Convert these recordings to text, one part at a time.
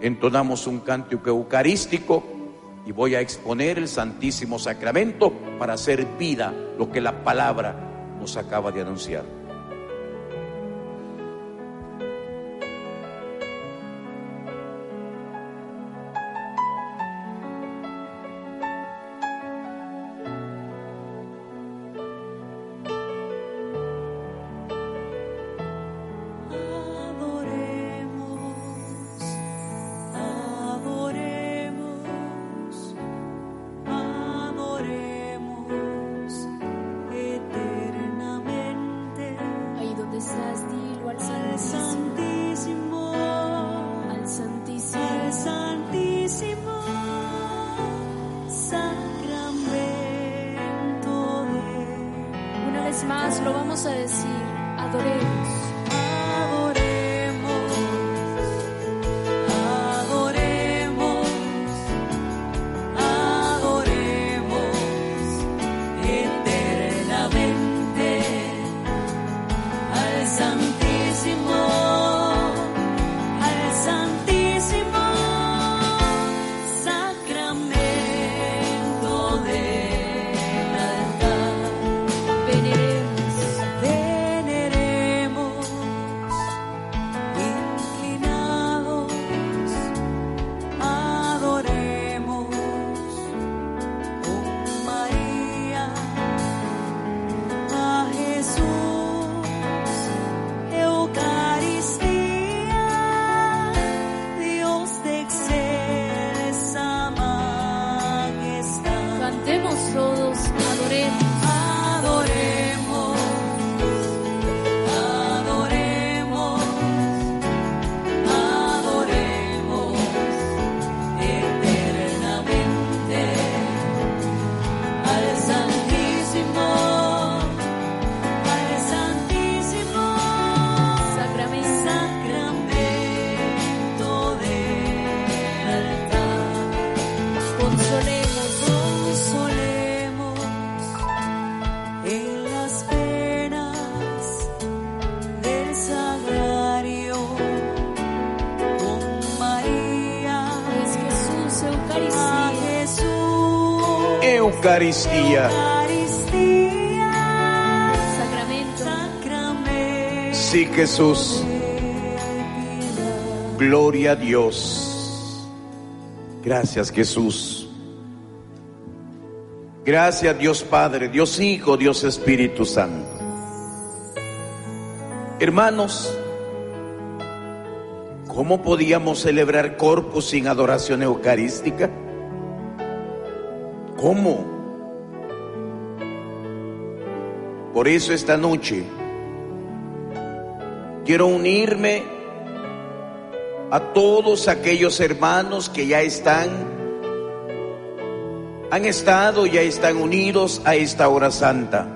Entonamos un cántico eucarístico y voy a exponer el Santísimo Sacramento para hacer vida lo que la palabra nos acaba de anunciar. Eucaristía. Sacramento, Sí, Jesús. Gloria a Dios. Gracias, Jesús. Gracias, Dios Padre, Dios Hijo, Dios Espíritu Santo. Hermanos, ¿cómo podíamos celebrar Corpus sin adoración eucarística? ¿Cómo? Por eso esta noche quiero unirme a todos aquellos hermanos que ya están, han estado, ya están unidos a esta hora santa.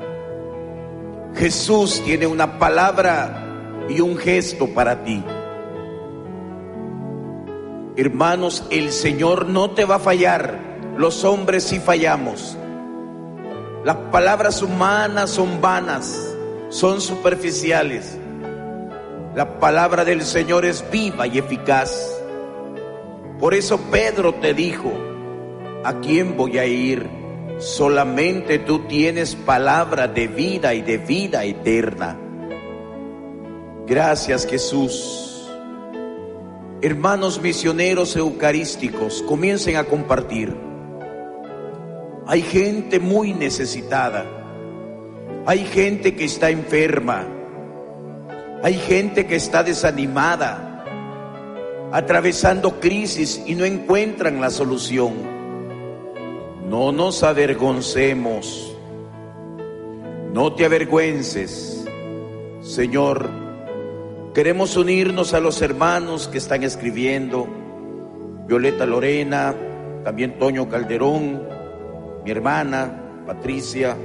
Jesús tiene una palabra y un gesto para ti. Hermanos, el Señor no te va a fallar. Los hombres sí fallamos. Las palabras humanas son vanas, son superficiales. La palabra del Señor es viva y eficaz. Por eso Pedro te dijo, ¿a quién voy a ir? Solamente tú tienes palabra de vida y de vida eterna. Gracias Jesús. Hermanos misioneros eucarísticos, comiencen a compartir. Hay gente muy necesitada. Hay gente que está enferma. Hay gente que está desanimada, atravesando crisis y no encuentran la solución. No nos avergoncemos. No te avergüences. Señor, queremos unirnos a los hermanos que están escribiendo. Violeta Lorena, también Toño Calderón, mi hermana Patricia.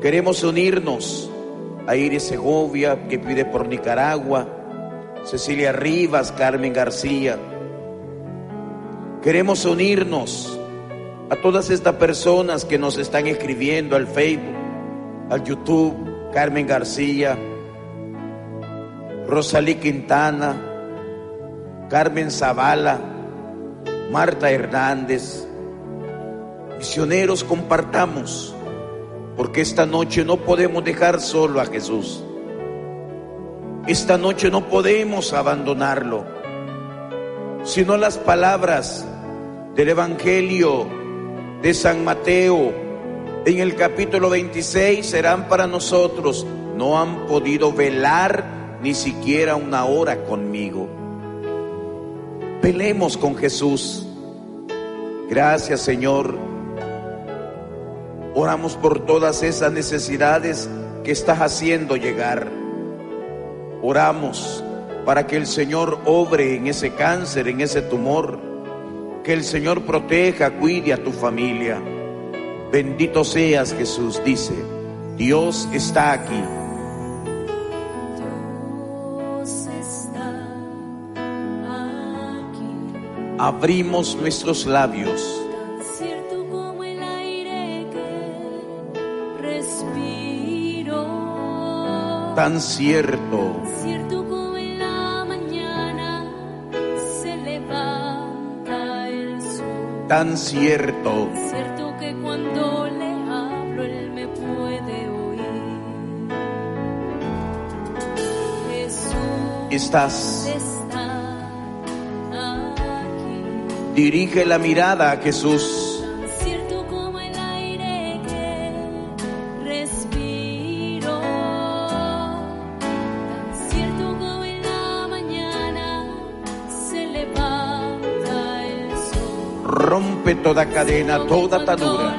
Queremos unirnos a Iris Segovia, que pide por Nicaragua, Cecilia Rivas, Carmen García. Queremos unirnos a todas estas personas que nos están escribiendo al Facebook, al YouTube, Carmen García, Rosalí Quintana, Carmen Zavala, Marta Hernández. Misioneros, compartamos, porque esta noche no podemos dejar solo a Jesús. Esta noche no podemos abandonarlo, sino las palabras del Evangelio de San Mateo en el capítulo 26 serán para nosotros. No han podido velar ni siquiera una hora conmigo. Pelemos con Jesús. Gracias Señor. Oramos por todas esas necesidades que estás haciendo llegar. Oramos para que el Señor obre en ese cáncer, en ese tumor. Que el Señor proteja, cuide a tu familia. Bendito seas Jesús, dice. Dios está aquí. Dios está aquí, Abrimos nuestros labios tan cierto, cierto como en la mañana se levanta el sol, tan cierto. cierto que cuando le hablo él me puede oír. Jesús Estás. está aquí. Dirige la mirada a Jesús. Toda cadena, toda atadura.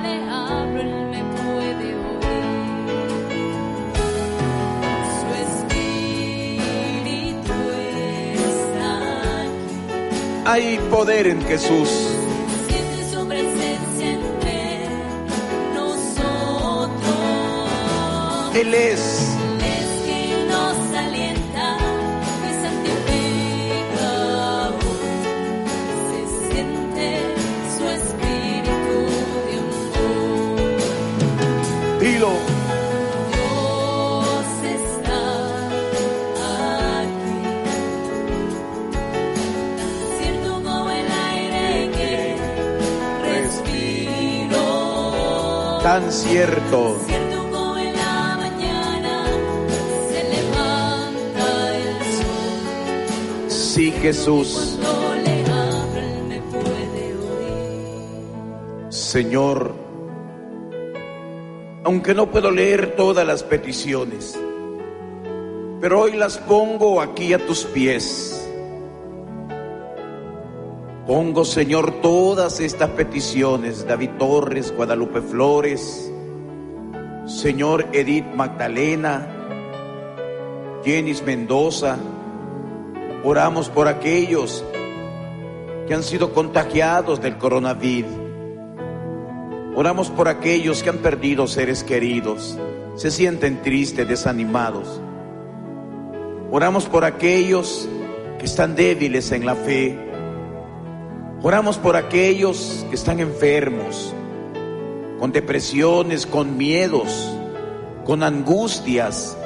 Hay poder en Jesús. Él. Es el sol. Sí, Jesús. Señor, aunque no puedo leer todas las peticiones, pero hoy las pongo aquí a tus pies. Pongo, Señor, todas estas peticiones, David Torres, Guadalupe Flores, Señor Edith Magdalena, Jenis Mendoza. Oramos por aquellos que han sido contagiados del coronavirus. Oramos por aquellos que han perdido seres queridos, se sienten tristes, desanimados. Oramos por aquellos que están débiles en la fe. Oramos por aquellos que están enfermos, con depresiones, con miedos, con angustias,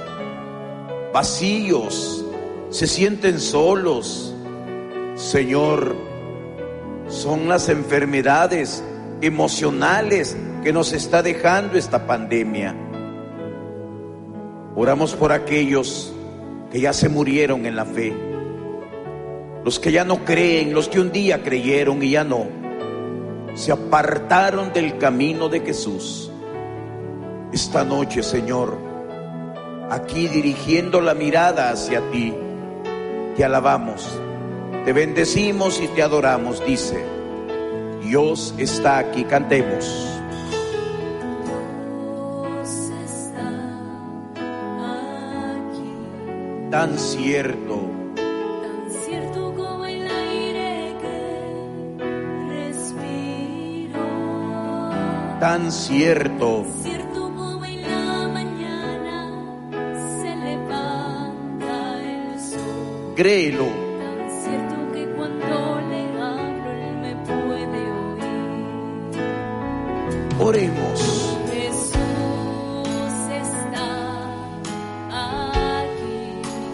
vacíos, se sienten solos. Señor, son las enfermedades emocionales que nos está dejando esta pandemia. Oramos por aquellos que ya se murieron en la fe, los que ya no creen, los que un día creyeron y ya no, se apartaron del camino de Jesús. Esta noche, Señor, aquí dirigiendo la mirada hacia ti, te alabamos, te bendecimos y te adoramos, dice. Dios está aquí, cantemos. Dios está aquí. Tan cierto, tan cierto. Cierto como en la mañana se levanta el sol. Créelo, Tan cierto que cuando le hablo él me puede oír. oremos. Jesús está aquí.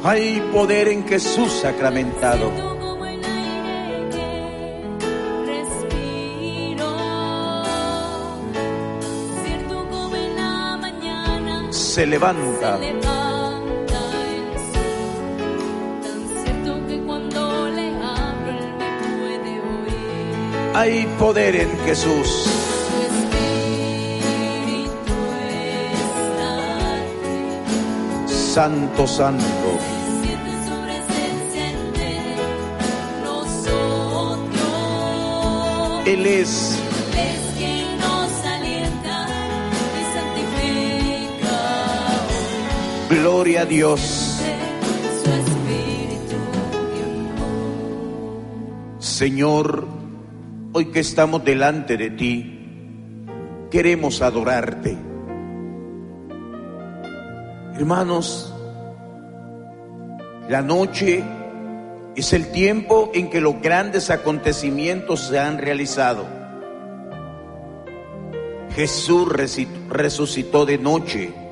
Hay poder en Jesús sacramentado. Puede oír. Hay poder en Jesús. Santo, santo. Él Es gloria a Dios. Señor, hoy que estamos delante de ti, queremos adorarte. Hermanos, la noche es el tiempo en que los grandes acontecimientos se han realizado. Jesús resucitó de noche.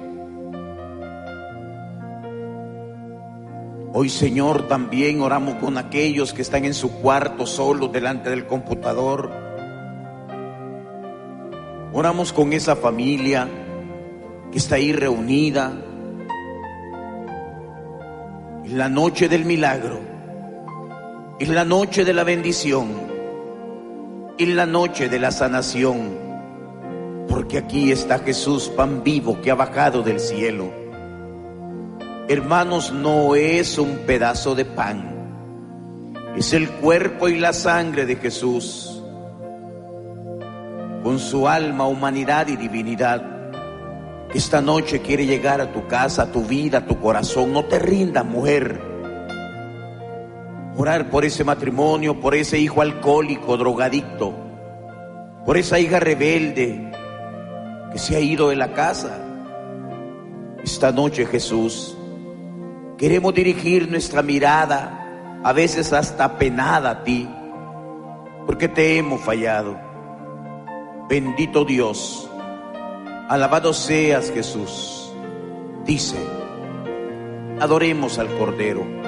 Hoy, Señor, también oramos con aquellos que están en su cuarto solos delante del computador. Oramos con esa familia que está ahí reunida en la noche del milagro, en la noche de la bendición, en la noche de la sanación, porque aquí está Jesús, pan vivo que ha bajado del cielo. Hermanos, no es un pedazo de pan, es el cuerpo y la sangre de Jesús, con su alma, humanidad y divinidad, esta noche quiere llegar a tu casa, a tu vida, a tu corazón. No te rindas, mujer. Orar por ese matrimonio, por ese hijo alcohólico, drogadicto, por esa hija rebelde que se ha ido de la casa. Esta noche, Jesús, Queremos dirigir nuestra mirada, a veces hasta penada a ti, porque te hemos fallado. Bendito Dios, alabado seas Jesús. Dice, adoremos al Cordero.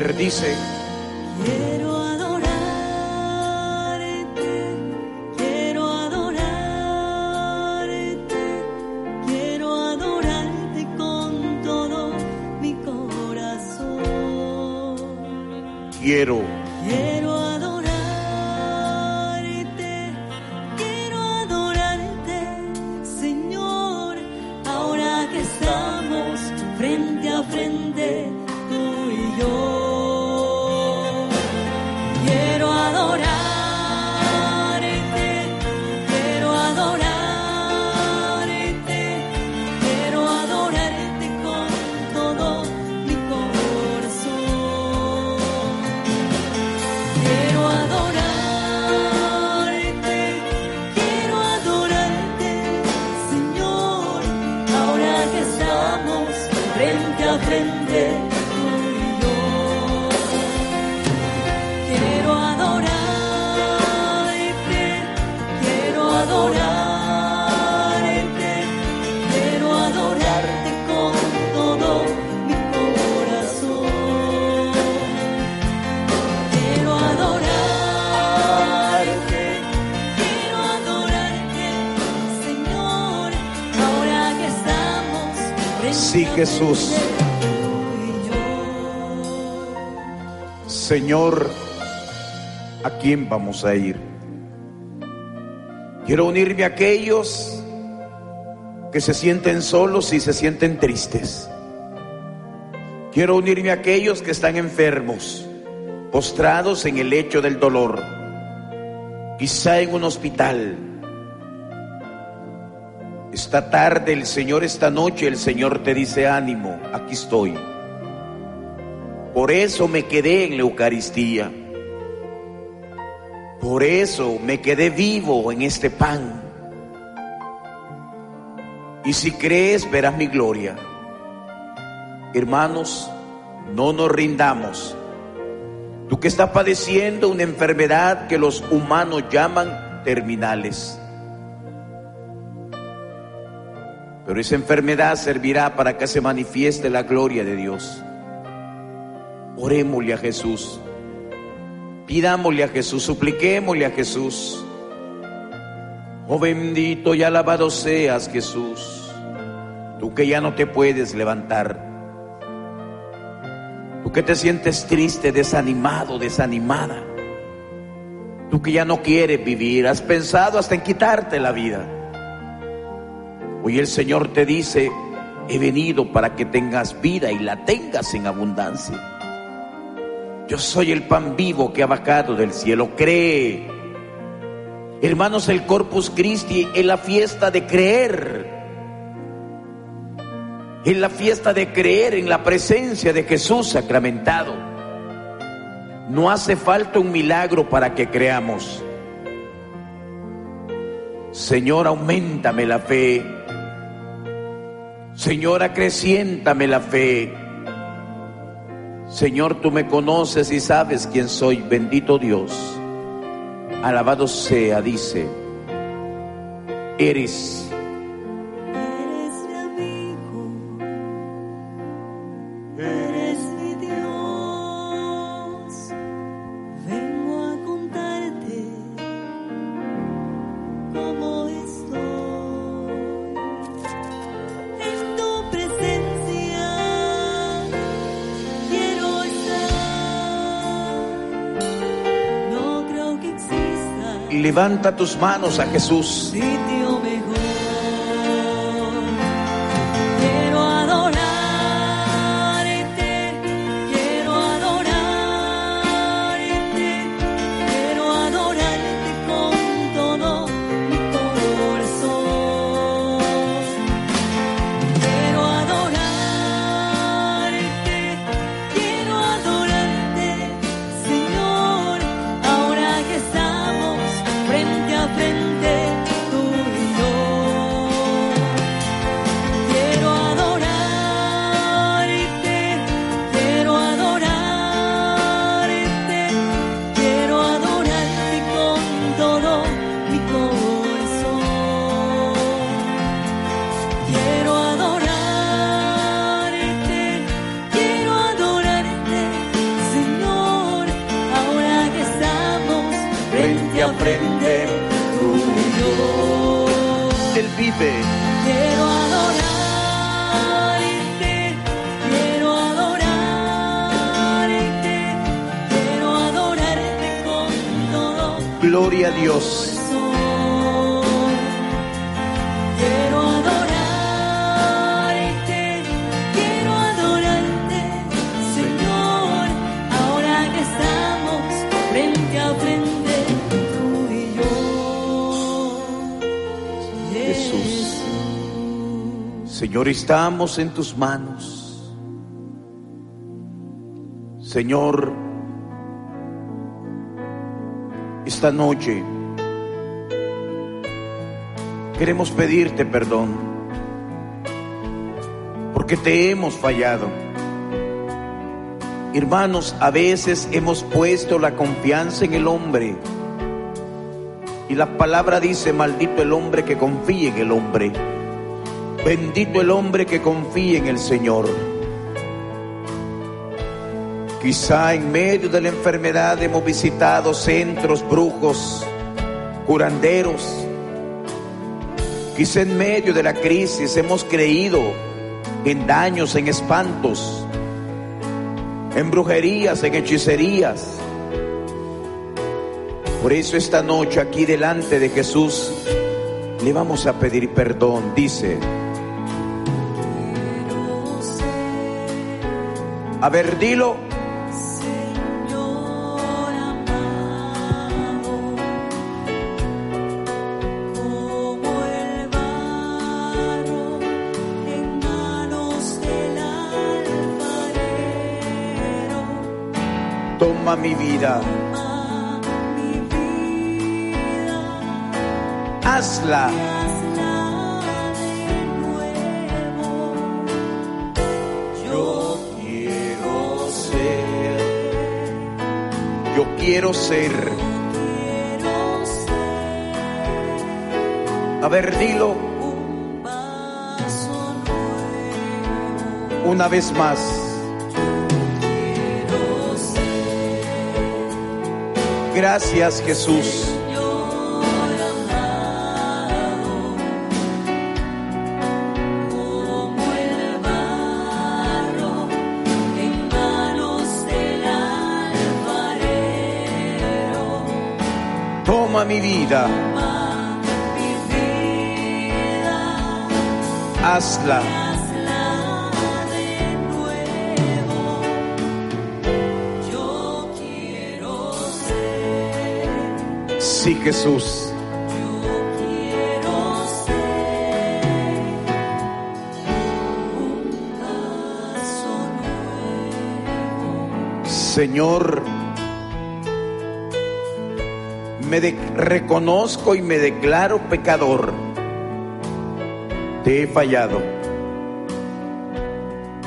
Ver, dice, Quiero adorarte, quiero adorarte, quiero adorarte con todo mi corazón. quiero, Jesús. Señor, ¿a quién vamos a ir? Quiero unirme a aquellos que se sienten solos y se sienten tristes. Quiero unirme a aquellos que están enfermos, postrados en el lecho del dolor, quizá en un hospital. Esta tarde el Señor, esta noche el Señor te dice ánimo, aquí estoy. Por eso me quedé en la Eucaristía. Por eso me quedé vivo en este pan. Y si crees, verás mi gloria. Hermanos, no nos rindamos. Tú que estás padeciendo una enfermedad que los humanos llaman terminales. Pero esa enfermedad servirá para que se manifieste la gloria de Dios. Orémosle a Jesús. Pidámosle a Jesús, supliquémosle a Jesús. Oh bendito y alabado seas Jesús, tú que ya no te puedes levantar, tú que te sientes triste, desanimado, desanimada, tú que ya no quieres vivir, has pensado hasta en quitarte la vida. Hoy el Señor te dice, he venido para que tengas vida y la tengas en abundancia. Yo soy el pan vivo que ha bajado del cielo, cree Hermanos, el Corpus Christi es la fiesta de creer. Es la fiesta de creer en la presencia de Jesús sacramentado. No hace falta un milagro para que creamos. Señor, aumentame la fe. Señor, acreciéntame la fe. Señor, tú me conoces y sabes quién soy. Bendito Dios. Alabado sea, dice, eres levanta tus manos a Jesús. Estamos en tus manos. Señor, esta noche queremos pedirte perdón porque te hemos fallado. Hermanos, a veces hemos puesto la confianza en el hombre y la palabra dice, maldito el hombre que confíe en el hombre. Bendito el hombre que confíe en el Señor. Quizá en medio de la enfermedad hemos visitado centros, brujos, curanderos. Quizá en medio de la crisis hemos creído en daños, en espantos, en brujerías, en hechicerías. Por eso esta noche aquí delante de Jesús Le vamos a pedir perdón, dice. A ver, dilo. Toma mi vida, hazla quiero ser. A ver, dilo una vez más. Gracias, Jesús. Mi vida, hazla. Sí, Jesús. Señor, reconozco y me declaro pecador. Te he fallado.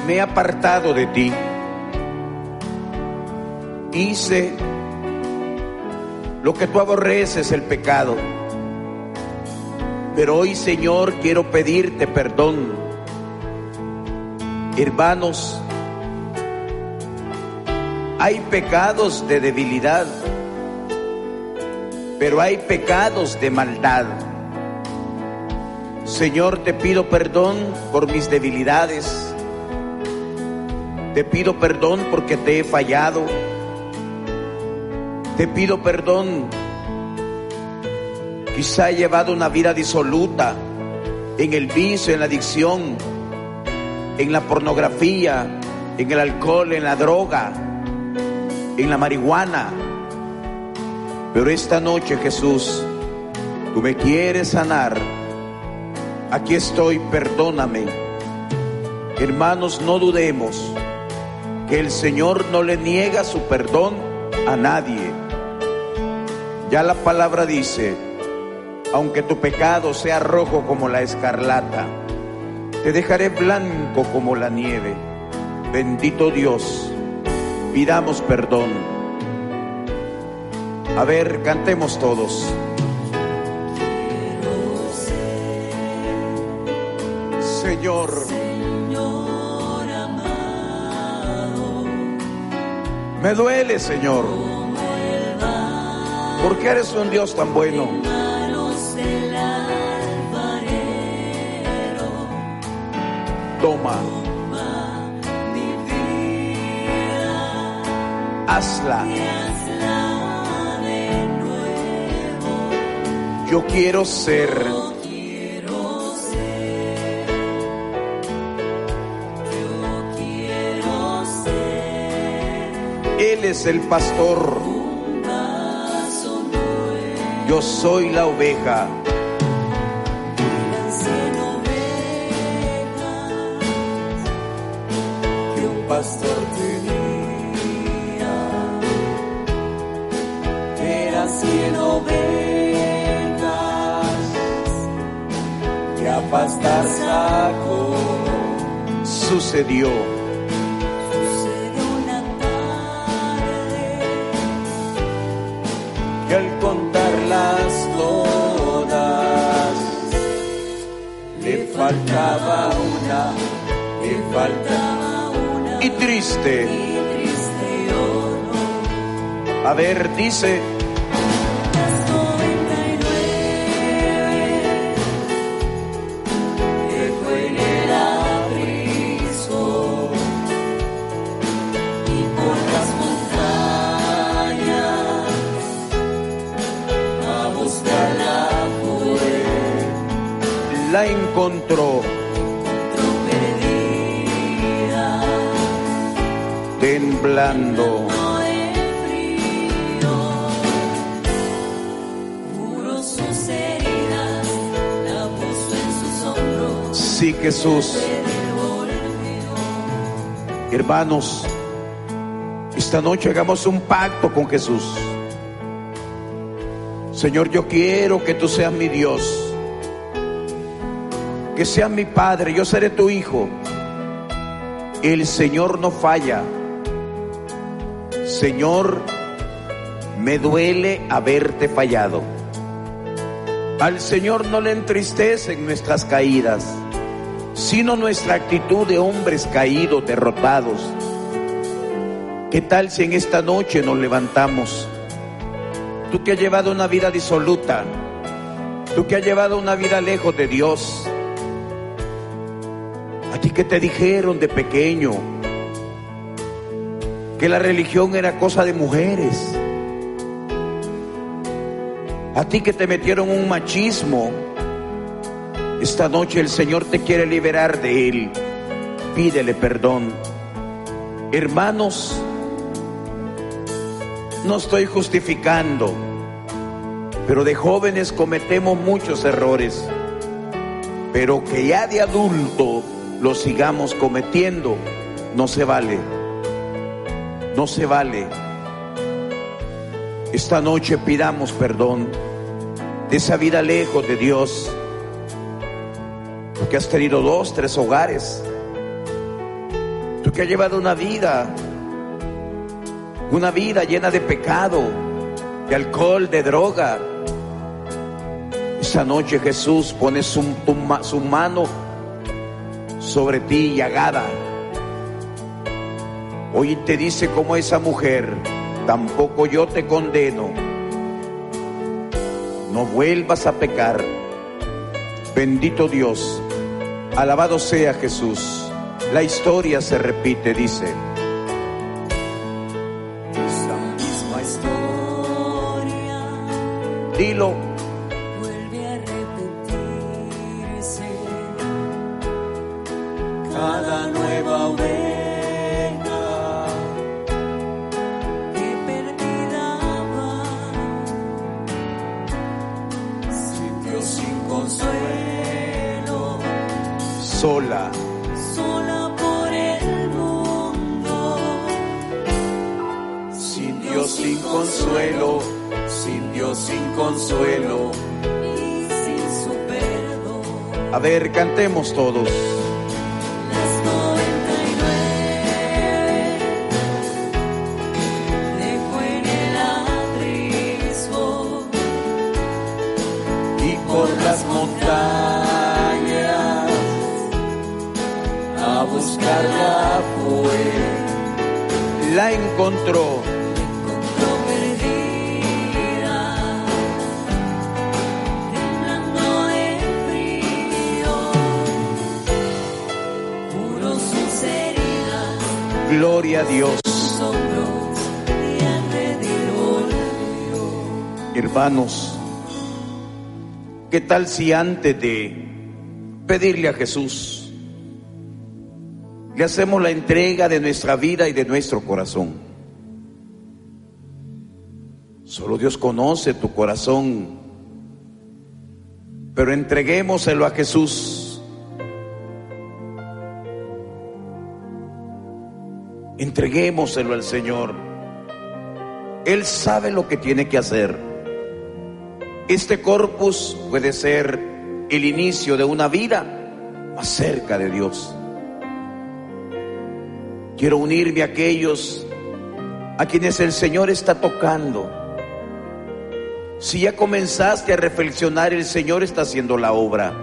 Me he apartado de ti. Hice lo que tú aborreces, el pecado. Pero hoy, Señor, quiero pedirte perdón. Hermanos, hay pecados de debilidad, pero hay pecados de maldad. Señor, te pido perdón por mis debilidades. Te pido perdón porque te he fallado. Te pido perdón. Quizá he llevado una vida disoluta en el vicio, en la adicción, en la pornografía, en el alcohol, en la droga, en la marihuana. Pero esta noche, Jesús, tú me quieres sanar. Aquí estoy, perdóname. Hermanos, no dudemos que el Señor no le niega su perdón a nadie. Ya la palabra dice, aunque tu pecado sea rojo como la escarlata, te dejaré blanco como la nieve. Bendito Dios, pidamos perdón. A ver, cantemos todos. Señor, Señor amado, me duele, Señor, porque eres un Dios tan bueno. Toma, hazla Yo quiero ser Él es el pastor, yo soy la oveja. Que un pastor tenía. Eran cien ovejas pastar sacó. Sucedió, Sucedió una tarde que al contarlas todas, le faltaba una, le faltaba una y triste. y triste lloró. A ver, dice, sus hombros, Sí, Jesús. Hermanos, esta noche hagamos un pacto con Jesús. Señor, yo quiero que tú seas mi Dios, que seas mi Padre, yo seré tu Hijo. El Señor no falla. Señor, me duele haberte fallado. Al Señor no le entristecen nuestras caídas, sino nuestra actitud de hombres caídos, derrotados. ¿Qué tal si en esta noche nos levantamos? Tú que has llevado una vida disoluta, tú que has llevado una vida lejos de Dios, ti que te dijeron de pequeño que la religión era cosa de mujeres, a ti que te metieron un machismo, esta noche el Señor te quiere liberar de él, pídele perdón. Hermanos, no estoy justificando, pero de jóvenes cometemos muchos errores, pero que ya de adulto los sigamos cometiendo, no se vale, no se vale. Esta noche pidamos perdón de esa vida lejos de Dios, porque has tenido dos, tres hogares, tú que has llevado una vida una vida llena de pecado, de alcohol, de droga. Esa noche Jesús pone su, tu su mano sobre ti llagada. Hoy te dice como esa mujer, tampoco yo te condeno. No vuelvas a pecar. Bendito Dios. Alabado sea Jesús. La historia se repite, dice. Esa misma historia Dilo. Buscarla fue, la encontró Hermanos, ¿qué tal si antes de pedirle a Jesús, le hacemos la entrega de nuestra vida y de nuestro corazón? Solo Dios conoce tu corazón, pero entreguémoselo a Jesús. Entreguémoselo al Señor. Él sabe lo que tiene que hacer. Este corpus puede ser el inicio de una vida más cerca de Dios. Quiero unirme a aquellos a quienes el Señor está tocando. Si ya comenzaste a reflexionar, el Señor está haciendo la obra.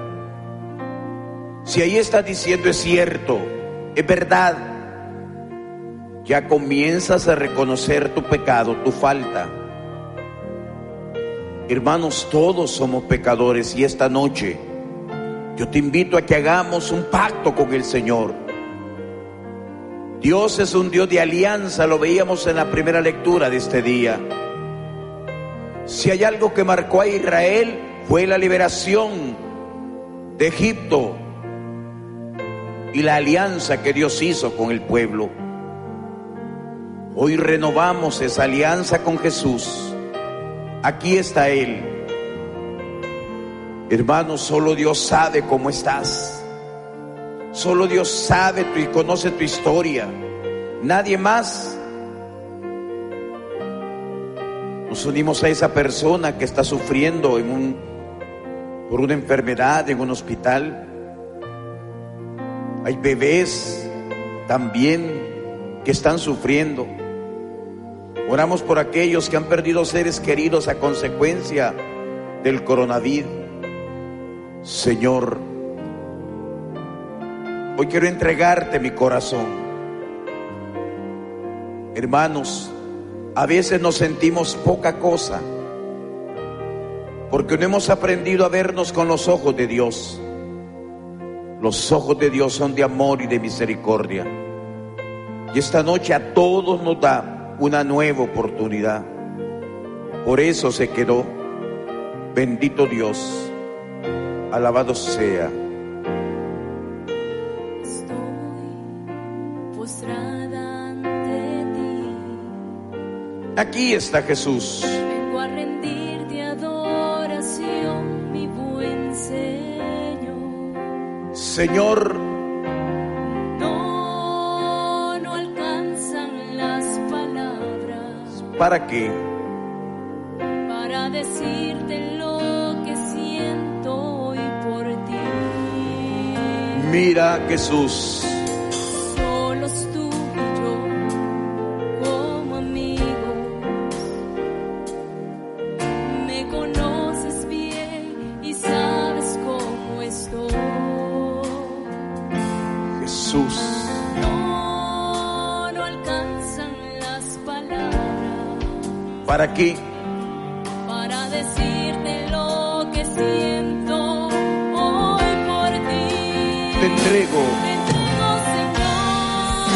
Si ahí está diciendo es cierto, es verdad, ya comienzas a reconocer tu pecado, tu falta. Hermanos, todos somos pecadores y esta noche yo te invito a que hagamos un pacto con el Señor. Dios es un Dios de alianza, lo veíamos en la primera lectura de este día. Si hay algo que marcó a Israel fue la liberación de Egipto y la alianza que Dios hizo con el pueblo. Hoy renovamos esa alianza con Jesús. Aquí está Él. Hermano, solo Dios sabe cómo estás. Solo Dios sabe y conoce tu historia. Nadie más. Nos unimos a esa persona que está sufriendo por una enfermedad en un hospital. Hay bebés también que están sufriendo. Oramos por aquellos que han perdido seres queridos a consecuencia del coronavirus. Señor, hoy quiero entregarte mi corazón. Hermanos, a veces nos sentimos poca cosa porque no hemos aprendido a vernos con los ojos de Dios. Los ojos de Dios son de amor y de misericordia. Y esta noche a todos nos da una nueva oportunidad. Por eso se quedó. Bendito Dios. Alabado sea. Estoy postrada ante ti. Aquí está Jesús. Vengo a rendirte adoración, mi buen Señor. Señor, ¿para qué? para decirte lo que siento hoy por ti. Mira Jesús. ¿Para qué? para decirte lo que siento hoy por ti. Te entrego. Te entrego, Señor,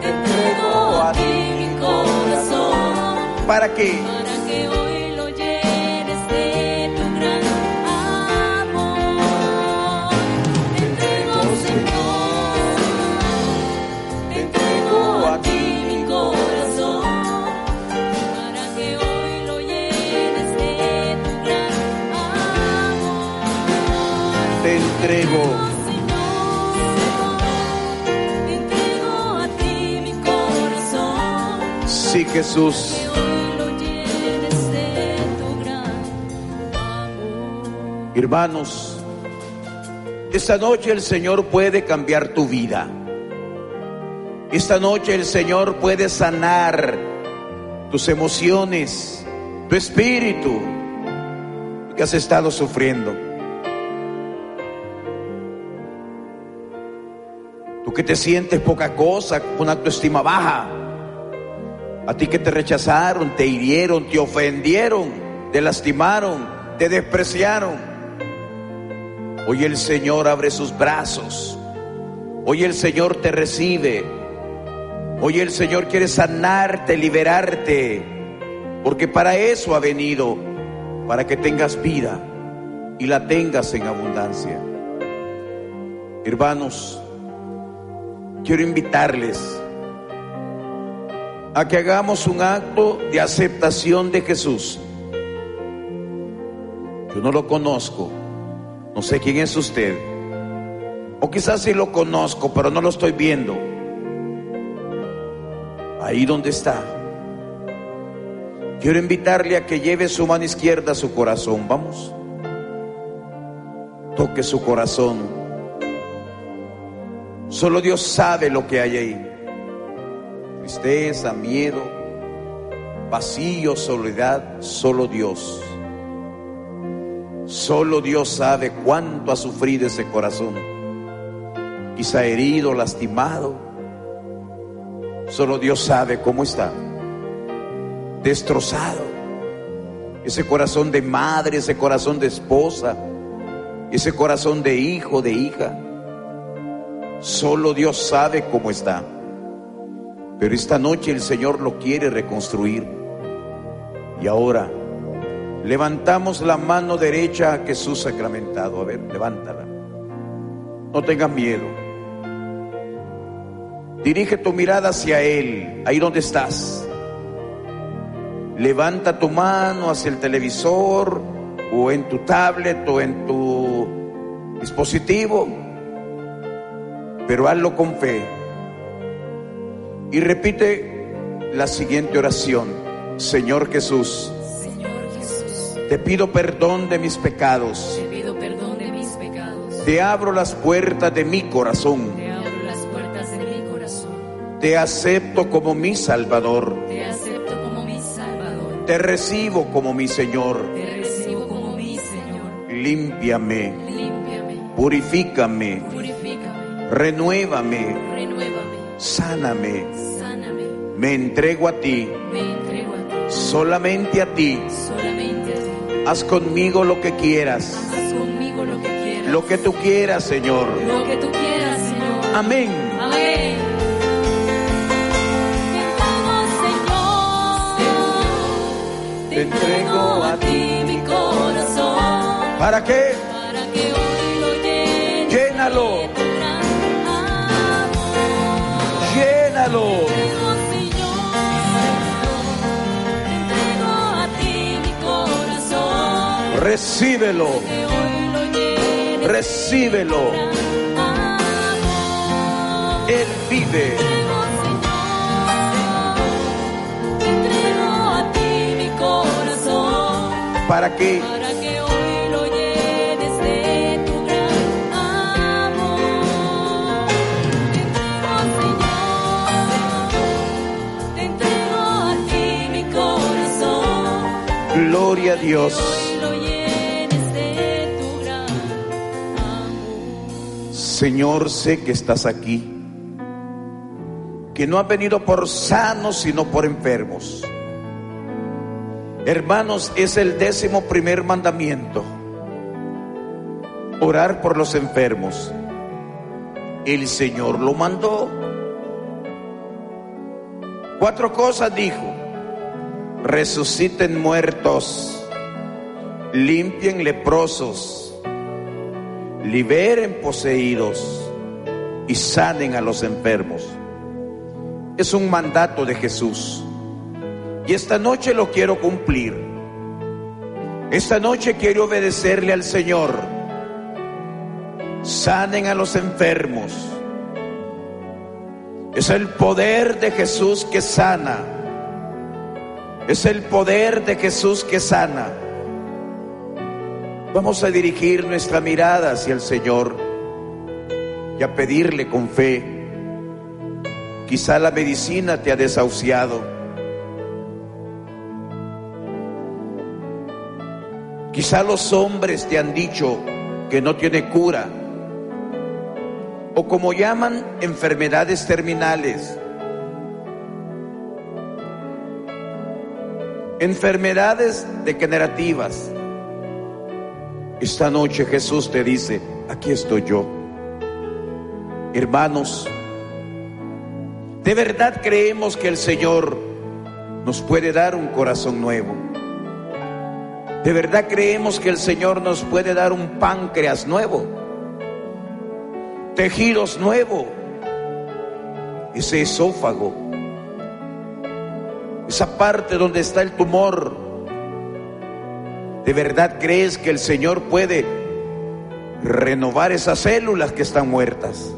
te entrego a ti mi corazón, ¿Para qué? Amor. Hermanos, esta noche el Señor puede cambiar tu vida. Esta noche el Señor puede sanar tus emociones, tu espíritu que has estado sufriendo. Tú que te sientes poca cosa, con autoestima baja. A ti que te rechazaron, te hirieron, te ofendieron, te lastimaron, te despreciaron. Hoy el Señor abre sus brazos. Hoy el Señor te recibe. Hoy el Señor quiere sanarte, liberarte. Porque para eso ha venido, para que tengas vida y la tengas en abundancia. Hermanos, quiero invitarles a que hagamos un acto de aceptación de Jesús. Yo no lo conozco, no sé quién es usted, o quizás sí lo conozco, pero no lo estoy viendo. Ahí donde está. Quiero invitarle a que lleve su mano izquierda a su corazón. Vamos. Toque su corazón. Solo Dios sabe lo que hay ahí. Tristeza, miedo, vacío, soledad, solo Dios. Solo Dios sabe cuánto ha sufrido ese corazón. Quizá herido, lastimado. Solo Dios sabe cómo está. Destrozado. Ese corazón de madre, ese corazón de esposa, ese corazón de hijo, de hija. Solo Dios sabe cómo está. Pero esta noche el Señor lo quiere reconstruir. Y ahora Levantamos la mano derecha a Jesús sacramentado. A ver, levántala. No tengas miedo. Dirige tu mirada hacia Él, ahí donde estás. Levanta tu mano hacia el televisor o en tu tablet o en tu dispositivo, pero hazlo con fe. Y repite la siguiente oración. Señor Jesús, Señor Jesús, te pido perdón de mis pecados. te pido perdón de mis pecados. Te abro las puertas de mi corazón. Te abro las puertas de mi corazón. Te acepto como mi Salvador. Te acepto como mi Salvador. Te recibo como mi Señor. Te recibo como mi Señor. Límpiame, Límpiame, purifícame, purifícame, renuévame, renuévame, sáname. Me entrego a ti, Me entrego a ti, solamente a ti. solamente a ti. Haz conmigo lo que quieras, Haz conmigo lo que quieras. lo que tú quieras, Señor. Lo que tú quieras, Señor. Amén. Amén. Te entrego a ti mi corazón ¿Para qué? para que hoy lo llenes Llénalo, llénalo. Te entrego a ti mi corazón, Gloria a Dios. Señor, sé que estás aquí. Que no has venido por sanos, sino por enfermos. Hermanos, es el décimo primer mandamiento. Orar por los enfermos. El Señor lo mandó. Cuatro cosas dijo. Resuciten muertos. Limpien leprosos. Liberen poseídos. Y sanen a los enfermos. Es un mandato de Jesús. Y esta noche lo quiero cumplir. Esta noche quiero obedecerle al Señor. Sanen a los enfermos. Es el poder de Jesús que sana. Es el poder de Jesús que sana. Vamos a dirigir nuestra mirada hacia el Señor y a pedirle con fe. Quizá la medicina te ha desahuciado. Quizá los hombres te han dicho que no tiene cura. O como llaman enfermedades terminales. Enfermedades degenerativas. Esta noche Jesús te dice, aquí estoy yo. Hermanos, ¿de verdad creemos que el Señor nos puede dar un corazón nuevo? ¿De verdad creemos que el Señor nos puede dar un páncreas nuevo? Tejidos nuevos. Ese esófago. Esa parte donde está el tumor. ¿De verdad crees que el Señor puede renovar esas células que están muertas?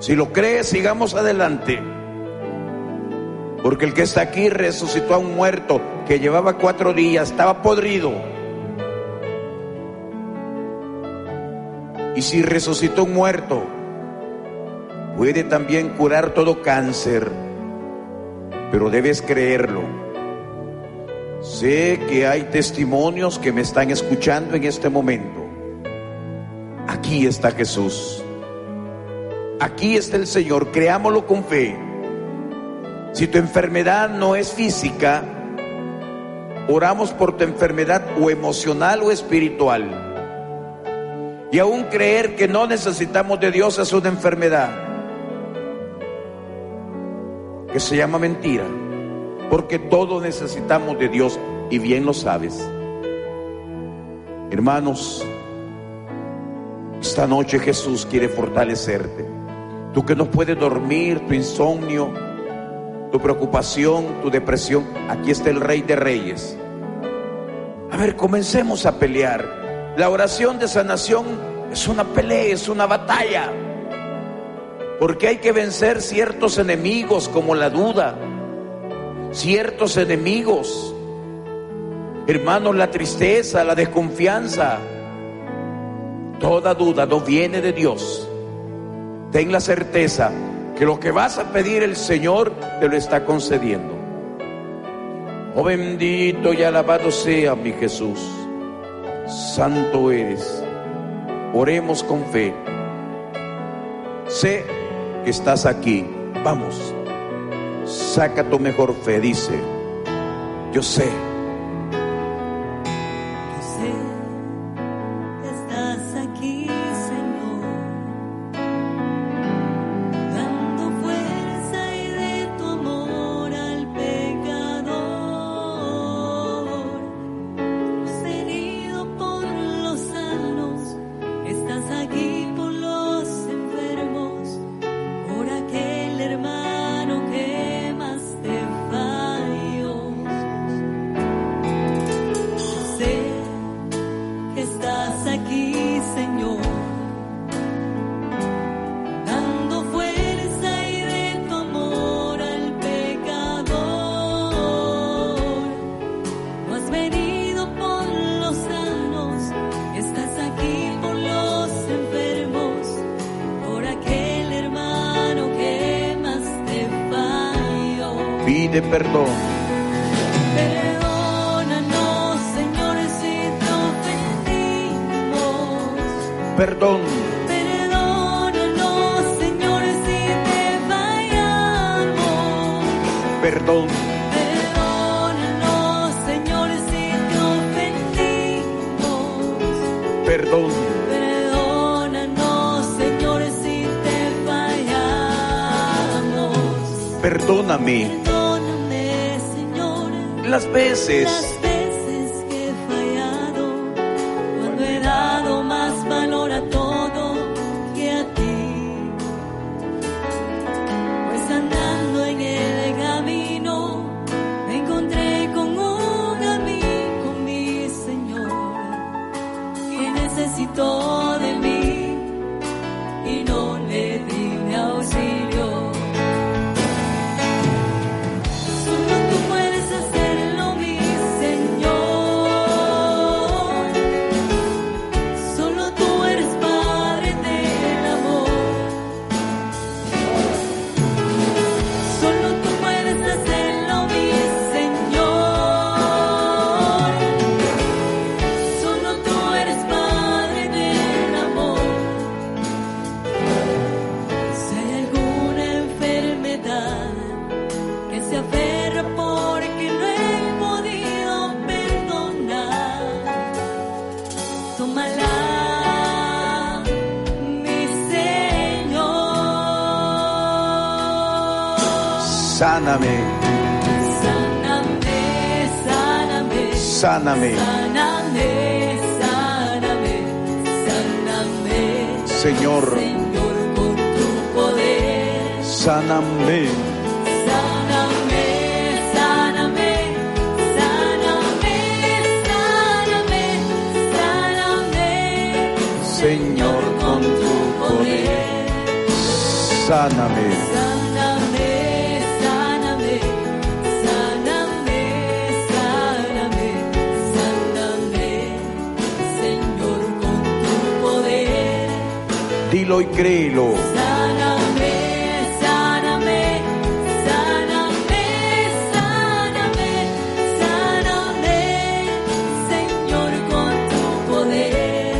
Si lo crees, sigamos adelante. Porque el que está aquí resucitó a un muerto que llevaba cuatro días, estaba podrido. Y si resucitó un muerto, puede también curar todo cáncer. Pero debes creerlo. Sé que hay testimonios que me están escuchando en este momento. Aquí está Jesús. Aquí está el Señor. Creámoslo con fe. Si tu enfermedad no es física, oramos por tu enfermedad o emocional o espiritual. Y aún creer que no necesitamos de Dios es una enfermedad que se llama mentira. Porque todos necesitamos de Dios y bien lo sabes. Hermanos, esta noche Jesús quiere fortalecerte. Tú que no puedes dormir, tu insomnio, tu preocupación, tu depresión, aquí está el Rey de Reyes. A ver, comencemos a pelear. La oración de sanación es una pelea, es una batalla. Porque hay que vencer ciertos enemigos como la duda, ciertos enemigos. Hermanos, la tristeza, la desconfianza. Toda duda no viene de Dios. Ten la certeza que lo que vas a pedir el Señor te lo está concediendo. Oh bendito y alabado sea mi Jesús. Santo eres. Oremos con fe. Sé que estás aquí. Vamos. Saca tu mejor fe, dice. Yo sé. Perdóname. Las veces Dilo y créelo. Sáname, sáname, sáname, sáname, sáname, Señor, con tu poder.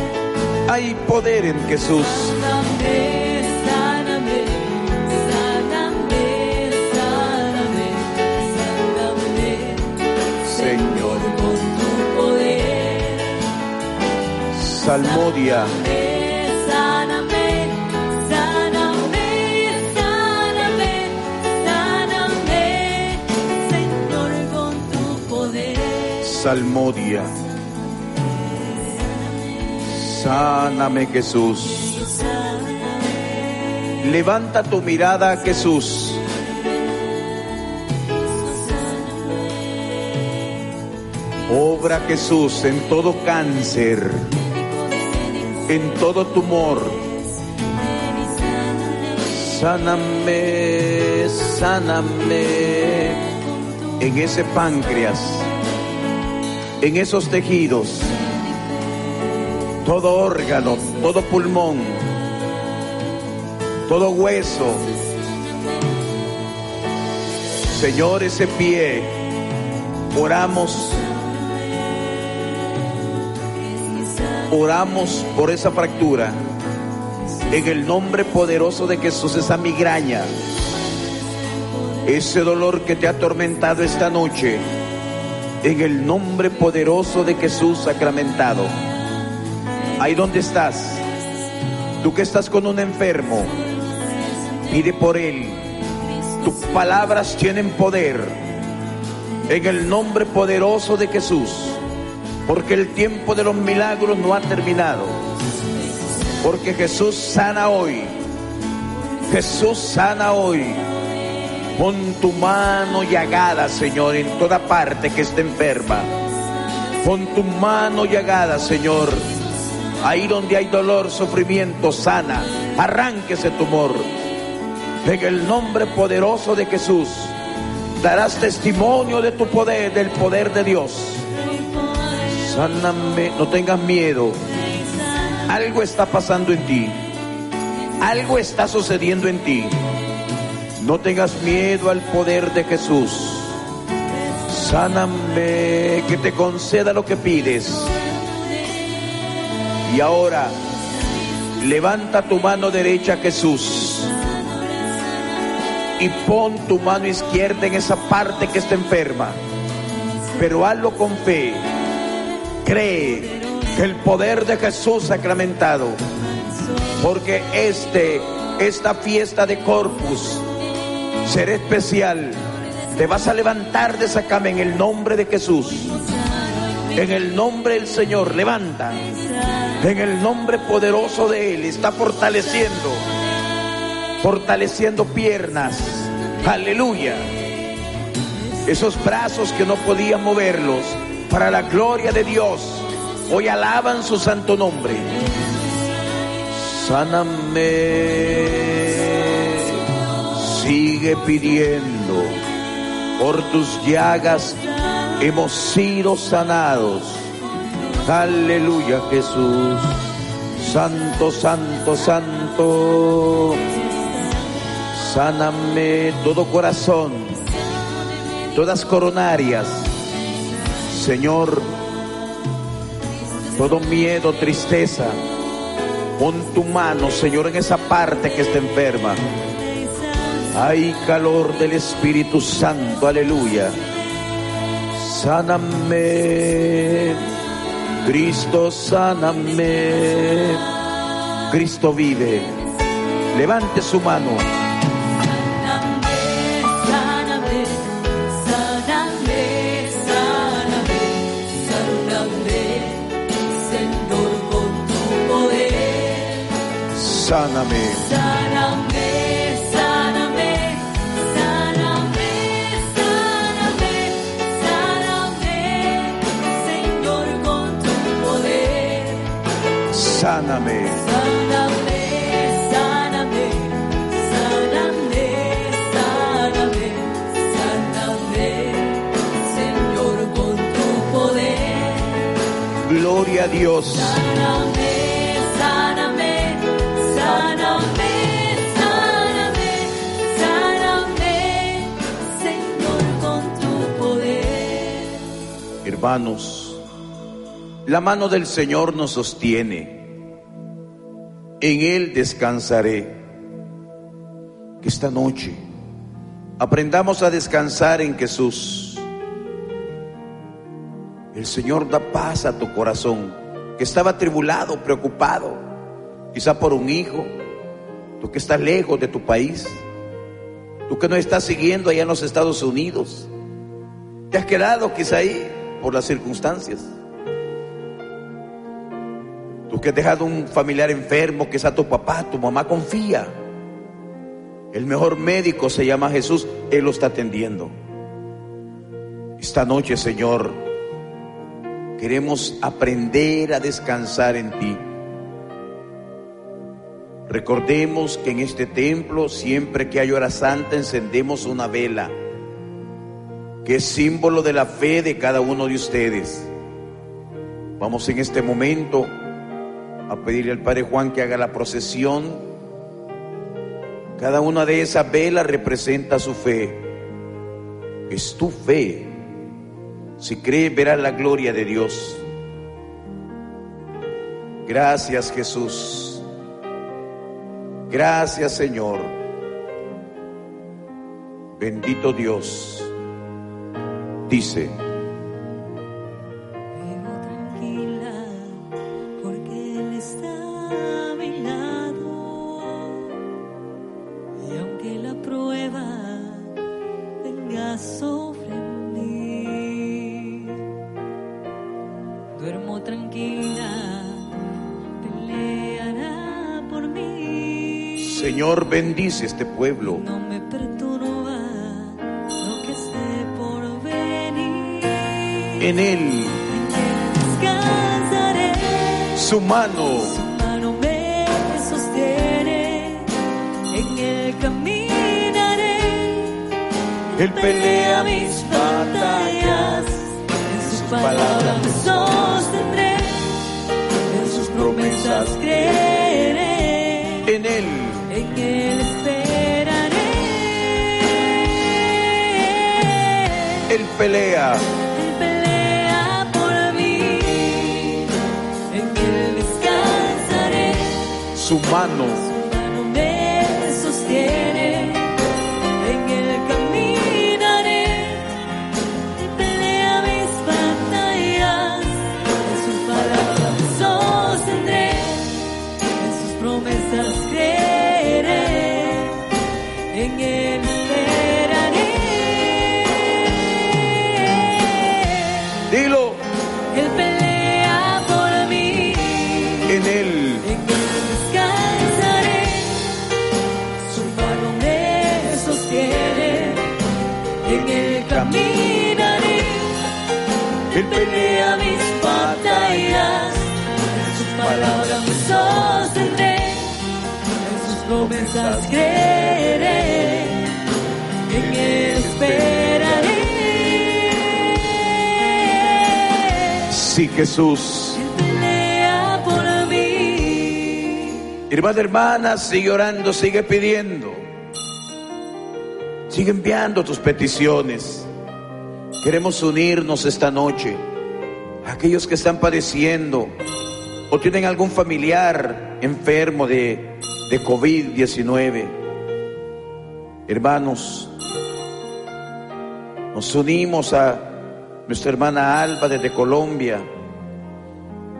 Hay poder en Jesús. Sáname, sáname, sáname, sáname, sáname, Señor. con tu poder. Salmodia. Salmodia. Sáname Jesús. Levanta tu mirada Jesús. Obra Jesús en todo cáncer, en todo tumor. Sáname, sáname en ese páncreas, en esos tejidos, todo órgano, todo pulmón, todo hueso. Señor, ese pie, oramos Oramos por esa fractura. En el nombre poderoso de Jesús, esa migraña, ese dolor que te ha atormentado esta noche, en el nombre poderoso de Jesús sacramentado. Ahí donde estás, tú que estás con un enfermo, pide por él. Tus palabras tienen poder. En el nombre poderoso de Jesús porque el tiempo de los milagros no ha terminado. Porque Jesús sana hoy. Jesús sana hoy. Pon tu mano llagada, Señor, en toda parte que esté enferma. Pon tu mano llagada, Señor. Ahí donde hay dolor, sufrimiento, sana. Arranque ese tumor. En el nombre poderoso de Jesús, darás testimonio de tu poder, del poder de Dios. Sáname, no tengas miedo. Algo está pasando en ti. Algo está sucediendo en ti. No tengas miedo al poder de Jesús. Sáname, que te conceda lo que pides. Y ahora, levanta tu mano derecha, Jesús. Y pon tu mano izquierda en esa parte que está enferma. Pero hazlo con fe. Cree que el poder de Jesús sacramentado. Porque este, esta fiesta de Corpus será especial. Te vas a levantar de esa cama en el nombre de Jesús. En el nombre del Señor, levanta. En el nombre poderoso de Él, está fortaleciendo. Fortaleciendo piernas. Aleluya. Esos brazos que no podían moverlos. Para la gloria de Dios. Hoy alaban su santo nombre. Sáname. Sigue pidiendo. Por tus llagas hemos sido sanados. Aleluya Jesús. Santo, santo, santo. Sáname todo corazón, todas coronarias. Señor, todo miedo, tristeza. Pon tu mano, Señor, en esa parte que está enferma. Hay calor del Espíritu Santo, aleluya. Sáname, Cristo, sáname. Cristo vive. Levante su mano. Sáname, Sáname. Sáname, sáname, sáname, sáname, sáname, Señor, con tu poder. Gloria a Dios. Sáname, sáname, sáname, sáname, sáname, Señor, con tu poder. Hermanos, la mano del Señor nos sostiene. En Él descansaré. Que esta noche aprendamos a descansar en Jesús. El Señor da paz a tu corazón, que estaba tribulado, preocupado, quizá por un hijo, tú que estás lejos de tu país, tú que no estás siguiendo allá en los Estados Unidos, te has quedado quizá ahí por las circunstancias. Tú que has dejado un familiar enfermo, que es a tu papá, tu mamá, confía. El mejor médico se llama Jesús, Él lo está atendiendo. Esta noche, Señor, queremos aprender a descansar en ti. Recordemos que en este templo, siempre que hay hora santa, encendemos una vela, que es símbolo de la fe de cada uno de ustedes. Vamos en este momento a pedirle al Padre Juan que haga la procesión. Cada una de esas velas representa su fe. Es tu fe. Si crees, verás la gloria de Dios. Gracias Jesús. Gracias Señor. Bendito Dios. Dice, Señor, bendice este pueblo. No me perturba lo que esté por venir. En Él, Descansaré, su mano su mano me sostiene, en el caminaré. Él pelea mis batallas, en sus palabras me sostendré, en sus promesas creeré, Él, él esperaré. Él pelea Él pelea por mí, en él descansaré. Su mano pelea mis batallas, en sus palabras me sostendré, en sus promesas creeré, en esperaré. Sí, Jesús. Pelea por mí. Hermana, hermana, sigue orando, sigue pidiendo. Sigue enviando tus peticiones. Queremos unirnos esta noche. Aquellos que están padeciendo o tienen algún familiar enfermo de, de COVID-19. Hermanos, nos unimos a nuestra hermana Alba desde Colombia,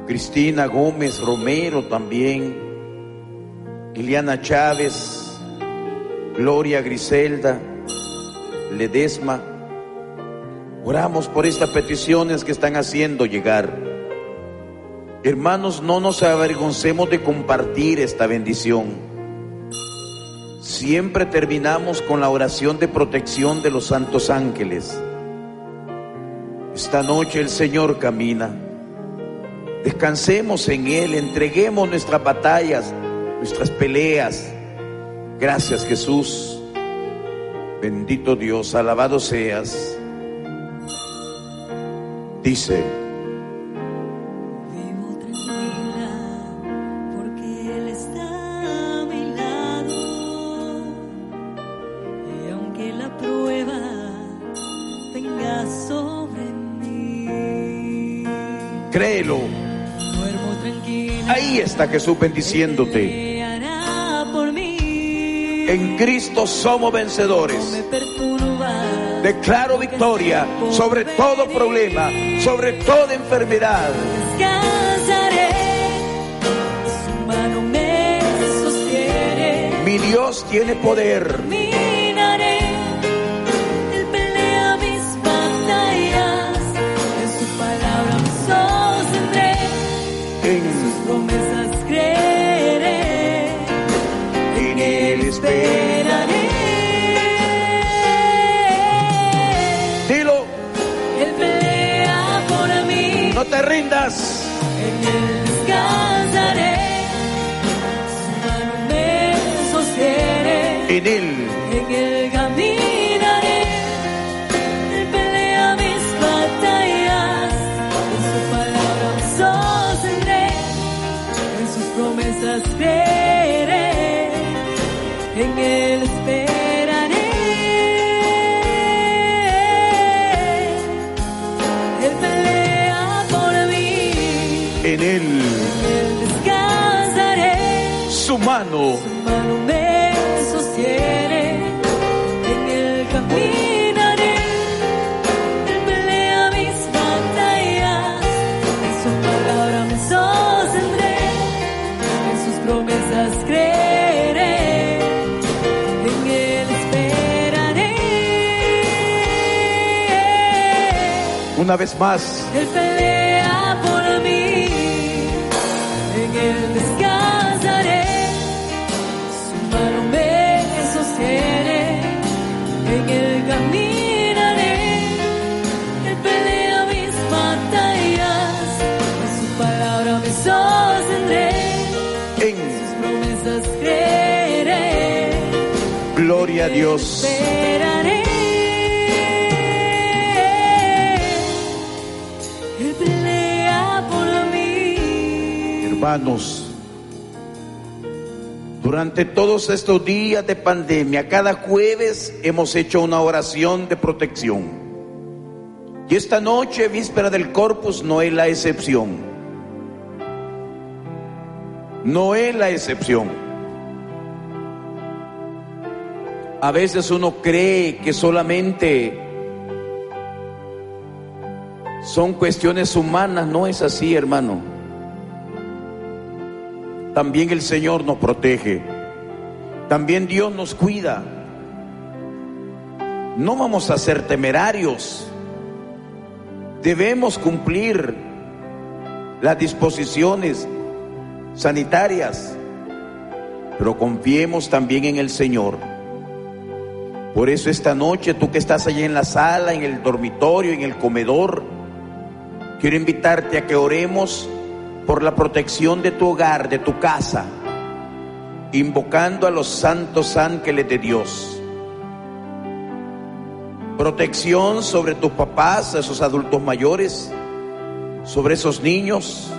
Cristina Gómez Romero también, Liliana Chávez, Gloria Griselda, Ledesma. Oramos por estas peticiones que están haciendo llegar. Hermanos, no nos avergoncemos de compartir esta bendición. Siempre terminamos con la oración de protección de los santos ángeles. Esta noche el Señor camina. Descansemos en Él, entreguemos nuestras batallas, nuestras peleas. Gracias Jesús. Bendito Dios, alabado seas. Dice, Vivo tranquila porque Él está a mi lado. Y aunque la prueba venga sobre mí, créelo. Ahí está Jesús bendiciéndote. En Cristo somos vencedores. Declaro victoria sobre todo problema, sobre toda enfermedad. Mi Dios tiene poder. Descansaré, su mano me sostiene. En Él En él mano Su mano me sostiene, en él caminaré, él pelea mis batallas, en su palabra me sostendré, en sus promesas creeré, en él esperaré. una vez más. Él pelea gloria a Dios. esperaré. Él pelea por mí. Hermanos, durante todos estos días de pandemia, cada jueves hemos hecho una oración de protección. Y esta noche, víspera del Corpus, no es la excepción. No es la excepción. A veces uno cree que solamente son cuestiones humanas, no es así, hermano. También el Señor nos protege. También Dios nos cuida. No vamos a ser temerarios. Debemos cumplir las disposiciones sanitarias, pero confiemos también en el Señor. Por eso esta noche, tú que estás allí en la sala, en el dormitorio, en el comedor, quiero invitarte a que oremos por la protección de tu hogar, de tu casa, invocando a los santos ángeles de Dios. Protección sobre tus papás, esos adultos mayores, sobre esos niños,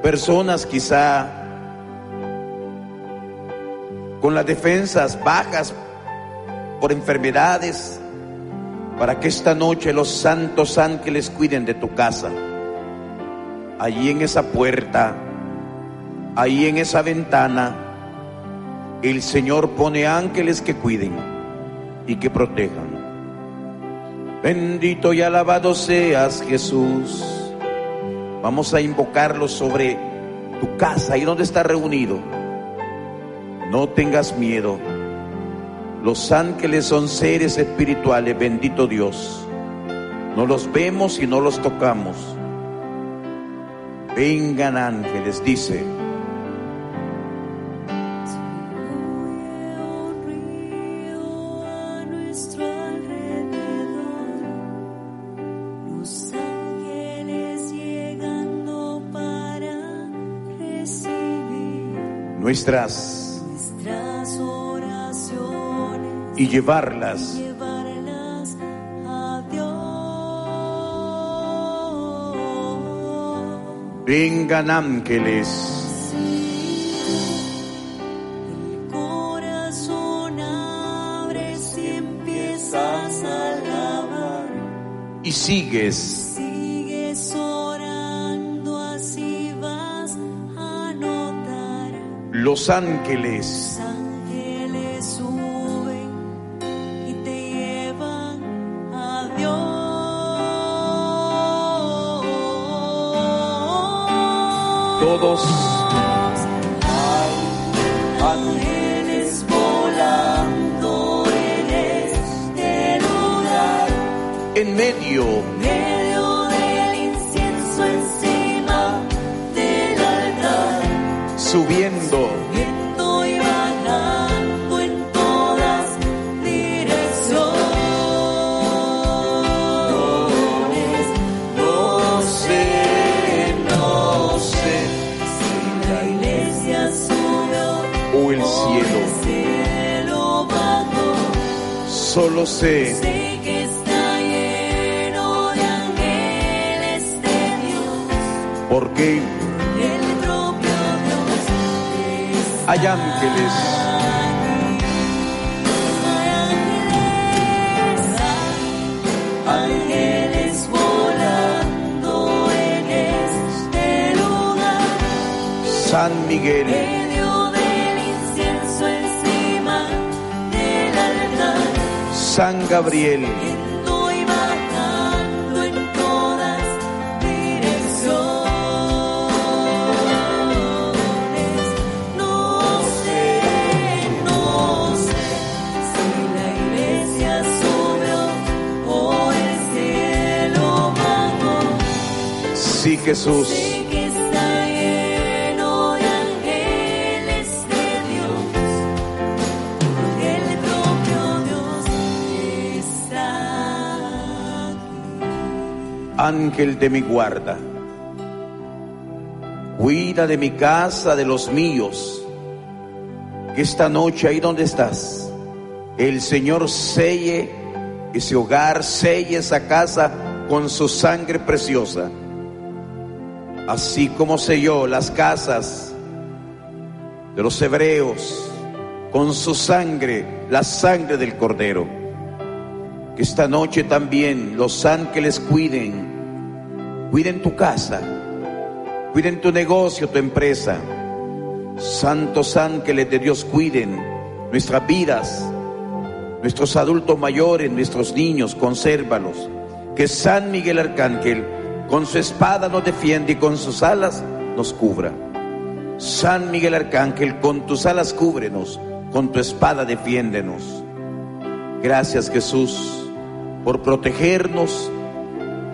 personas quizá con las defensas bajas por enfermedades, para que esta noche los santos ángeles cuiden de tu casa. Allí en esa puerta, ahí en esa ventana, el Señor pone ángeles que cuiden y que protejan. Bendito y alabado seas Jesús. Vamos a invocarlo sobre tu casa, ahí donde está reunido. No tengas miedo. Los ángeles son seres espirituales, bendito Dios. No los vemos y no los tocamos. Vengan ángeles, dice. un y llevarlas a Dios. Vengan ángeles. El corazón abre si empiezas a alabar. y sigues Sigues orando, así vas a notar. Los ángeles Dios. porque El propio Dios es hay ángeles. Ángeles volando en este lugar, San Miguel, medio del incienso encima del altar, San Gabriel, aquí. ángel de mi guarda, cuida de mi casa, de los míos, que esta noche ahí donde estás, el Señor selle ese hogar, selle esa casa con su sangre preciosa, así como selló las casas de los hebreos con su sangre, la sangre del Cordero. Que esta noche también los ángeles cuiden, cuiden tu casa, cuiden tu negocio, tu empresa. Santos ángeles de Dios cuiden nuestras vidas, nuestros adultos mayores, nuestros niños, consérvalos. Que San Miguel Arcángel con su espada nos defiende y con sus alas nos cubra. San Miguel Arcángel, con tus alas cúbrenos, con tu espada defiéndenos. Gracias Jesús por protegernos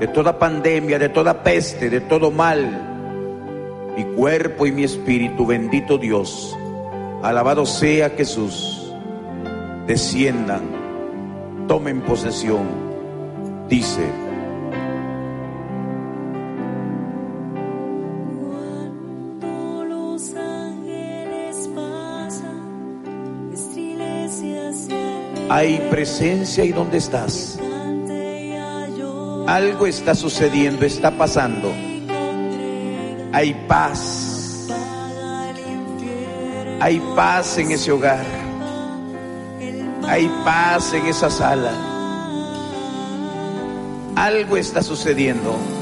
de toda pandemia, de toda peste, de todo mal. Mi cuerpo y mi espíritu, bendito Dios, alabado sea Jesús, desciendan, tomen posesión, dice. Hay presencia y donde estás. Algo está sucediendo, está pasando. Hay paz, hay paz en ese hogar, hay paz en esa sala. Algo está sucediendo.